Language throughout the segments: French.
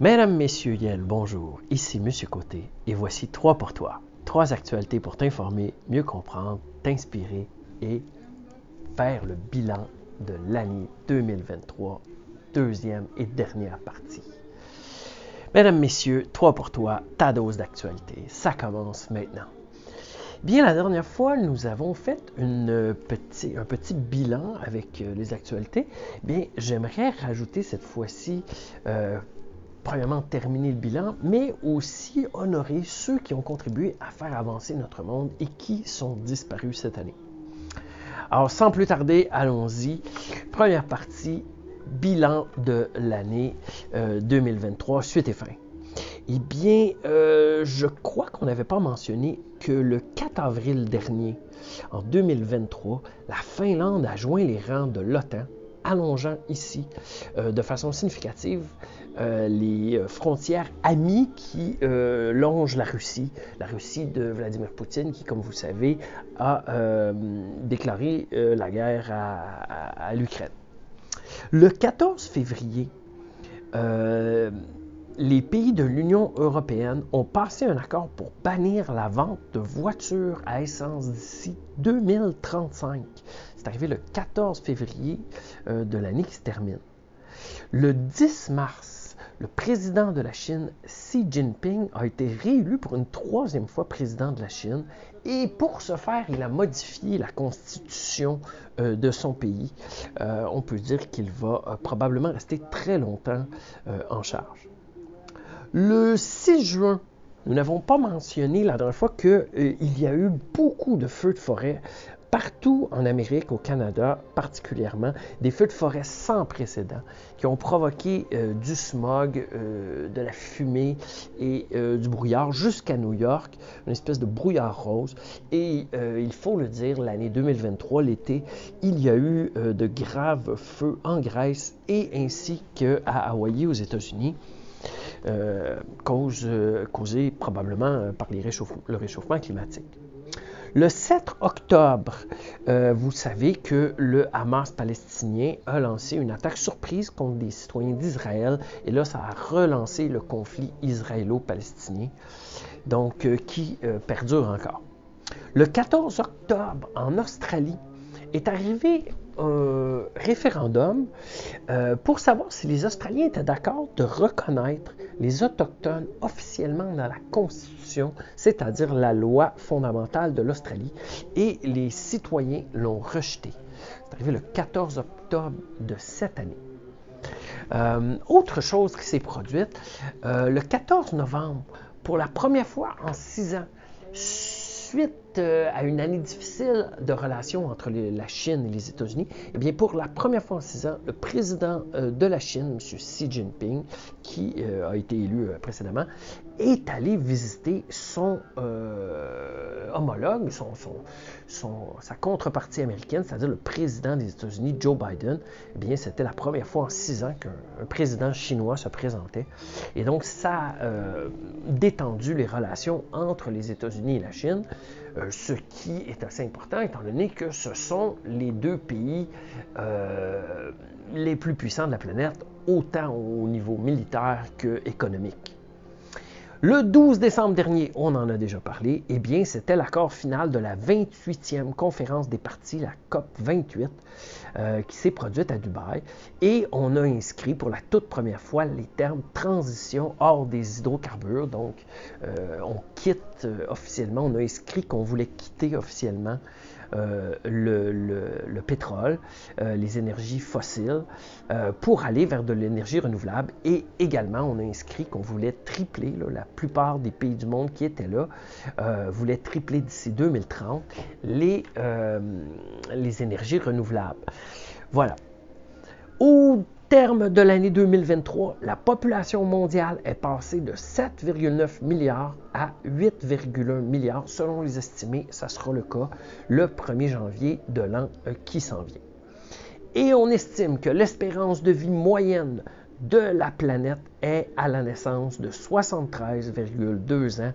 Mesdames, Messieurs, Yel, bonjour. Ici Monsieur Côté et voici trois pour toi. Trois actualités pour t'informer, mieux comprendre, t'inspirer et faire le bilan de l'année 2023, deuxième et dernière partie. Mesdames, Messieurs, trois pour toi, ta dose d'actualité. Ça commence maintenant. Bien, la dernière fois, nous avons fait petit, un petit bilan avec euh, les actualités. Bien, j'aimerais rajouter cette fois-ci, euh, premièrement, terminer le bilan, mais aussi honorer ceux qui ont contribué à faire avancer notre monde et qui sont disparus cette année. Alors, sans plus tarder, allons-y. Première partie, bilan de l'année 2023, euh, suite et fin. Eh bien, euh, je crois qu'on n'avait pas mentionné que le 4 avril dernier, en 2023, la Finlande a joint les rangs de l'OTAN, allongeant ici euh, de façon significative euh, les frontières amies qui longent la Russie, la Russie de Vladimir Poutine, qui, comme vous savez, a déclaré la guerre à l'Ukraine. Le 14 février, les pays de l'Union européenne ont passé un accord pour bannir la vente de voitures à essence d'ici 2035. C'est arrivé le 14 février euh, de l'année qui se termine. Le 10 mars, le président de la Chine, Xi Jinping, a été réélu pour une troisième fois président de la Chine. Et pour ce faire, il a modifié la constitution euh, de son pays. Euh, on peut dire qu'il va probablement rester très longtemps en charge. Le 6 juin, nous n'avons pas mentionné la dernière fois qu'il euh, y a eu beaucoup de feux de forêt partout en Amérique, au Canada particulièrement, des feux de forêt sans précédent qui ont provoqué euh, du smog, euh, de la fumée et du brouillard jusqu'à New York, une espèce de brouillard rose. Et il faut le dire, l'année 2023, l'été, il y a eu de graves feux en Grèce et ainsi qu'à Hawaï aux États-Unis. Euh, cause, euh, causée probablement euh, par le réchauffement climatique. Le 7 octobre, vous savez que le Hamas palestinien a lancé une attaque surprise contre des citoyens d'Israël et là, ça a relancé le conflit israélo-palestinien, donc qui perdure encore. Le 14 octobre, en Australie, est arrivé un référendum pour savoir si les Australiens étaient d'accord de reconnaître les Autochtones officiellement dans la Constitution, c'est-à-dire la loi fondamentale de l'Australie, et les citoyens l'ont rejeté. C'est arrivé le 14 octobre de cette année. Euh, autre chose qui s'est produite, euh, le 14 novembre, pour la première fois en six ans, suite euh, à une année difficile de relations entre la Chine et les États-Unis, eh bien, pour la première fois en six ans, le président euh, de la Chine, M. Xi Jinping, qui euh, a été élu précédemment, est allé visiter son homologue, sa contrepartie américaine, c'est-à-dire le président des États-Unis, Joe Biden. Eh bien, c'était la première fois en six ans qu'un président chinois se présentait. Et donc, ça a détendu les relations entre les États-Unis et la Chine. Euh, ce qui est assez important étant donné que ce sont les deux pays euh, les plus puissants de la planète, autant au niveau militaire qu'économique. Le 12 décembre dernier, on en a déjà parlé, eh bien, c'était l'accord final de la 28e conférence des partis, la COP 28, euh, qui s'est produite à Dubaï. Et on a inscrit pour la toute première fois les termes transition hors des hydrocarbures. Donc, euh, on quitte euh, officiellement, on a inscrit qu'on voulait quitter officiellement euh, le, pétrole, euh, les énergies fossiles, euh, pour aller vers de l'énergie renouvelable. Et également, on a inscrit qu'on voulait tripler, la plupart des pays du monde qui étaient là voulaient tripler d'ici 2030 les, les énergies renouvelables. Voilà. Au terme de l'année 2023, la population mondiale est passée de 7,9 milliards à 8,1 milliards. Selon les estimés, ça sera le cas le 1er janvier de l'an euh, qui s'en vient. Et on estime que l'espérance de vie moyenne de la planète est à la naissance de 73,2 ans.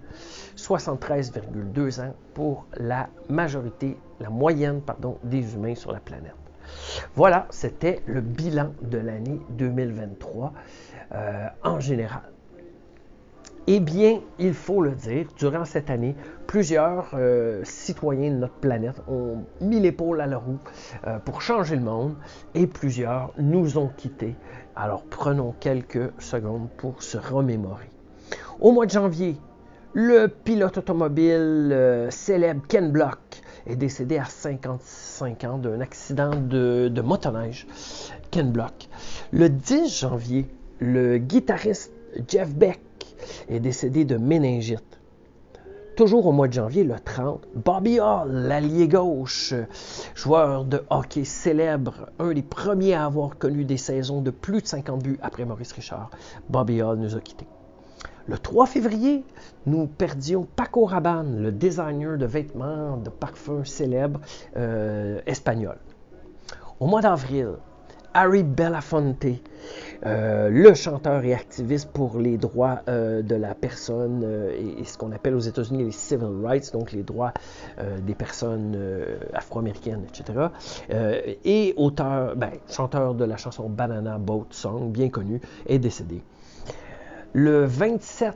73,2 ans pour la majorité, la moyenne pardon, des humains sur la planète. Voilà, c'était le bilan de l'année 2023. en général. Eh bien, il faut le dire, durant cette année, plusieurs euh, citoyens de notre planète ont mis l'épaule à la roue euh, pour changer le monde et plusieurs nous ont quittés. Alors prenons quelques secondes pour se remémorer. Au mois de janvier, le pilote automobile euh, célèbre Ken Block est décédé à 55 ans d'un accident de, motoneige. Ken Block. Le 10 janvier, le guitariste Jeff Beck est décédé de méningite. Toujours au mois de janvier, le 30, Bobby Hall, l'allié gauche, joueur de hockey célèbre, un des premiers à avoir connu des saisons de plus de 50 buts après Maurice Richard, Bobby Hall nous a quittés. Le 3 février, nous perdions Paco Rabanne, le designer de vêtements, de parfums célèbre euh, espagnol. Au mois d'avril, Harry Belafonte, euh, le chanteur et activiste pour les droits euh, de la personne et, ce qu'on appelle aux États-Unis les civil rights, donc les droits des personnes afro-américaines, etc. et auteur, ben, chanteur de la chanson Banana Boat Song, bien connu, est décédé. Le 27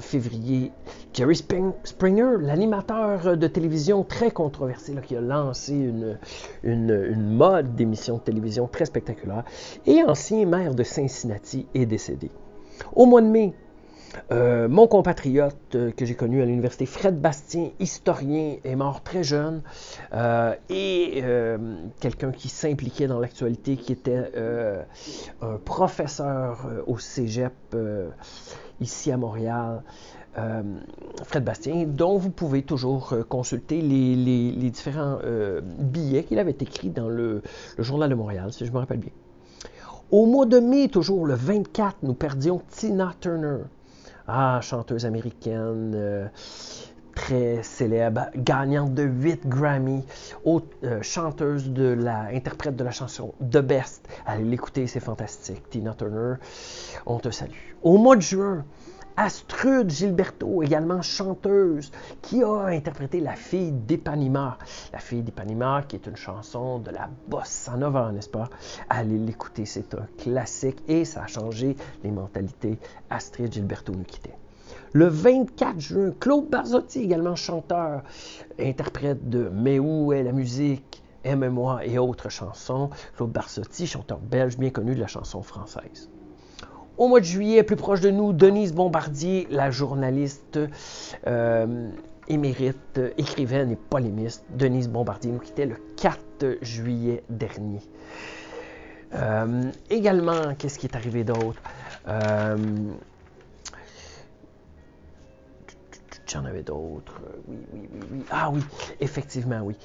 février, Jerry Springer, l'animateur de télévision très controversé, qui a lancé une, une, mode d'émission de télévision très spectaculaire, et ancien maire de Cincinnati, est décédé. Au mois de mai, euh, mon compatriote euh, que j'ai connu à l'université, Fred Bastien, historien, est mort très jeune euh, et quelqu'un qui s'impliquait dans l'actualité, qui était un professeur au Cégep ici à Montréal. Fred Bastien, dont vous pouvez toujours consulter les, différents billets qu'il avait écrits dans le, Journal de Montréal, si je me rappelle bien. Au mois de mai, toujours le 24, nous perdions Tina Turner, ah, chanteuse américaine très célèbre, gagnante de 8 Grammy, chanteuse de la, interprète de la chanson The Best. Allez l'écouter, c'est fantastique. Tina Turner, on te salue. Au mois de juin, Astrude Gilberto, également chanteuse, qui a interprété La fille d'Epanima. La fille d'Epanima, qui est une chanson de la bossa nova, n'est-ce pas? Allez l'écouter, c'est un classique et ça a changé les mentalités. Astrid Gilberto nous quittait. Le 24 juin, Claude Barzotti, également chanteur, interprète de Mais où est la musique? Aime-moi et autres chansons. Claude Barzotti, chanteur belge bien connu de la chanson française. Au mois de juillet, plus proche de nous, Denise Bombardier, la journaliste euh, émérite, écrivaine et polémiste. Denise Bombardier nous quittait le 4 juillet dernier. Euh, également, qu'est-ce qui est arrivé d'autre? Euh, J'en avais d'autres. Oui, oui, oui, oui. Ah oui, effectivement, oui.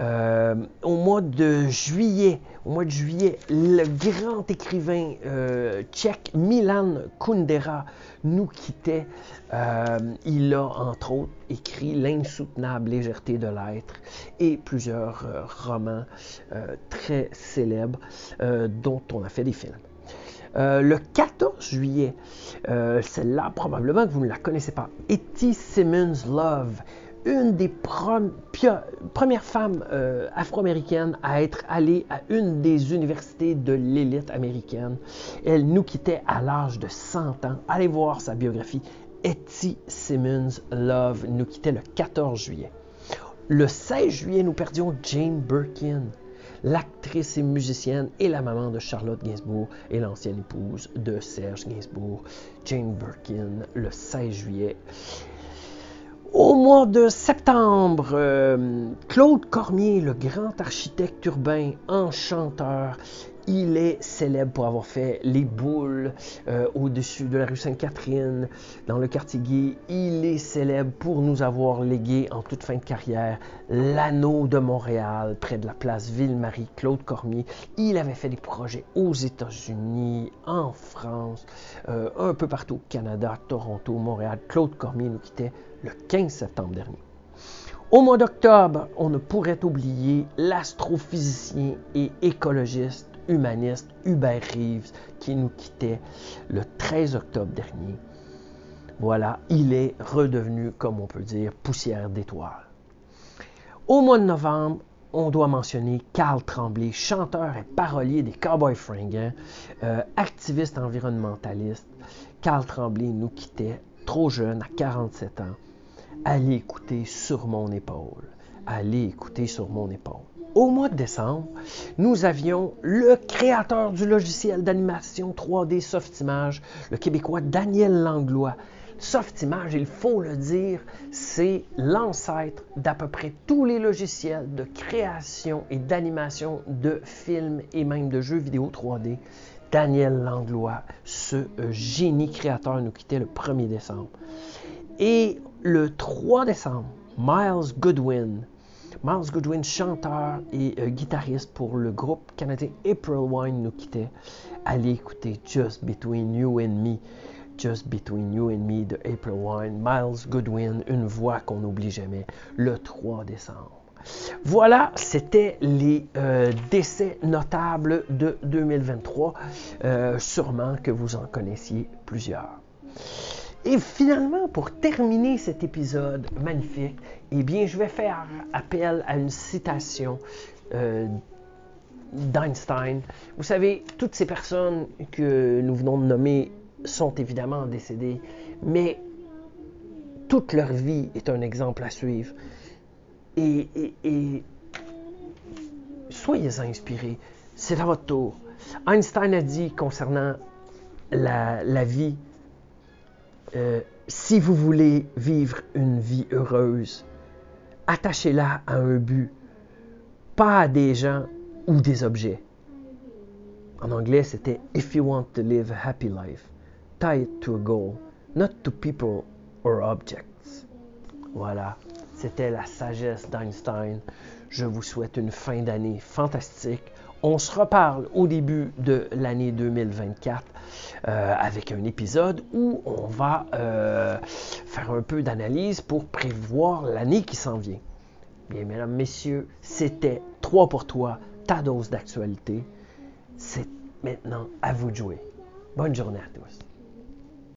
Euh, au mois de juillet, au mois de juillet, le grand écrivain euh, tchèque Milan Kundera nous quittait. Euh, il a, entre autres, écrit L'insoutenable légèreté de l'être et plusieurs romans très célèbres dont on a fait des films. Euh, le 14 juillet, euh, celle-là, probablement que vous ne la connaissez pas, Etty Simmons Love, une des premières femmes euh, afro-américaines à être allée à une des universités de l'élite américaine. Elle nous quittait à l'âge de 100 ans. Allez voir sa biographie. Etty Simmons Love nous quittait le 14 juillet. Le 16 juillet, nous perdions Jane Birkin l'actrice et musicienne et la maman de Charlotte Gainsbourg et l'ancienne épouse de Serge Gainsbourg, Jane Birkin, le 16 juillet. Au mois de septembre, euh, Claude Cormier, le grand architecte urbain, enchanteur, il est célèbre pour avoir fait les boules euh, au-dessus de la rue Sainte-Catherine, dans le quartier gay. Il est célèbre pour nous avoir légué en toute fin de carrière l'anneau de Montréal, près de la place Ville-Marie, Claude Cormier. Il avait fait des projets aux États-Unis, en France, euh, un peu partout Canada, Toronto, Montréal. Claude Cormier nous quittait le 15 septembre dernier. Au mois d'octobre, on ne pourrait oublier l'astrophysicien et écologiste humaniste Hubert Reeves qui nous quittait le 13 octobre dernier. Voilà, il est redevenu, comme on peut dire, poussière d'étoiles. Au mois de novembre, on doit mentionner Carl Tremblay, chanteur et parolier des Cowboys fringants, euh, activiste environnementaliste. Carl Tremblay nous quittait trop jeune, à 47 ans. Allez écouter sur mon épaule. Allez écouter sur mon épaule. Au mois de décembre, nous avions le créateur du logiciel d'animation 3D Softimage, le Québécois Daniel Langlois. Softimage, il faut le dire, c'est l'ancêtre d'à peu près tous les logiciels de création et d'animation de films et même de jeux vidéo 3D. Daniel Langlois, ce euh, génie créateur, nous quittait le 1er décembre. Et le 3 décembre, Miles Goodwin, Miles Goodwin, chanteur et euh, guitariste pour le groupe canadien April Wine, nous quittait. Allez écouter Just Between You and Me. Just Between You and Me de April Wine. Miles Goodwin, une voix qu'on n'oublie jamais, le 3 décembre. Voilà, c'était les euh, décès notables de 2023. Euh, sûrement que vous en connaissiez plusieurs. Et finalement, pour terminer cet épisode magnifique, eh bien, je vais faire appel à une citation euh, d'Einstein. Vous savez, toutes ces personnes que nous venons de nommer sont évidemment décédées, mais toute leur vie est un exemple à suivre. Et, soyez inspirés. C'est à votre tour. Einstein a dit concernant la vie euh, si vous voulez vivre une vie heureuse, attachez-la à un but, pas à des gens ou des objets. En anglais, c'était If you want to live a happy life, tie it to a goal, not to people or objects. Voilà, c'était la sagesse d'Einstein. Je vous souhaite une fin d'année fantastique. On se reparle au début de l'année 2024 euh, avec un épisode où on va euh, faire un peu d'analyse pour prévoir l'année qui s'en vient. Bien, mesdames, messieurs, c'était 3 pour toi, ta dose d'actualité. C'est maintenant à vous de jouer. Bonne journée à tous.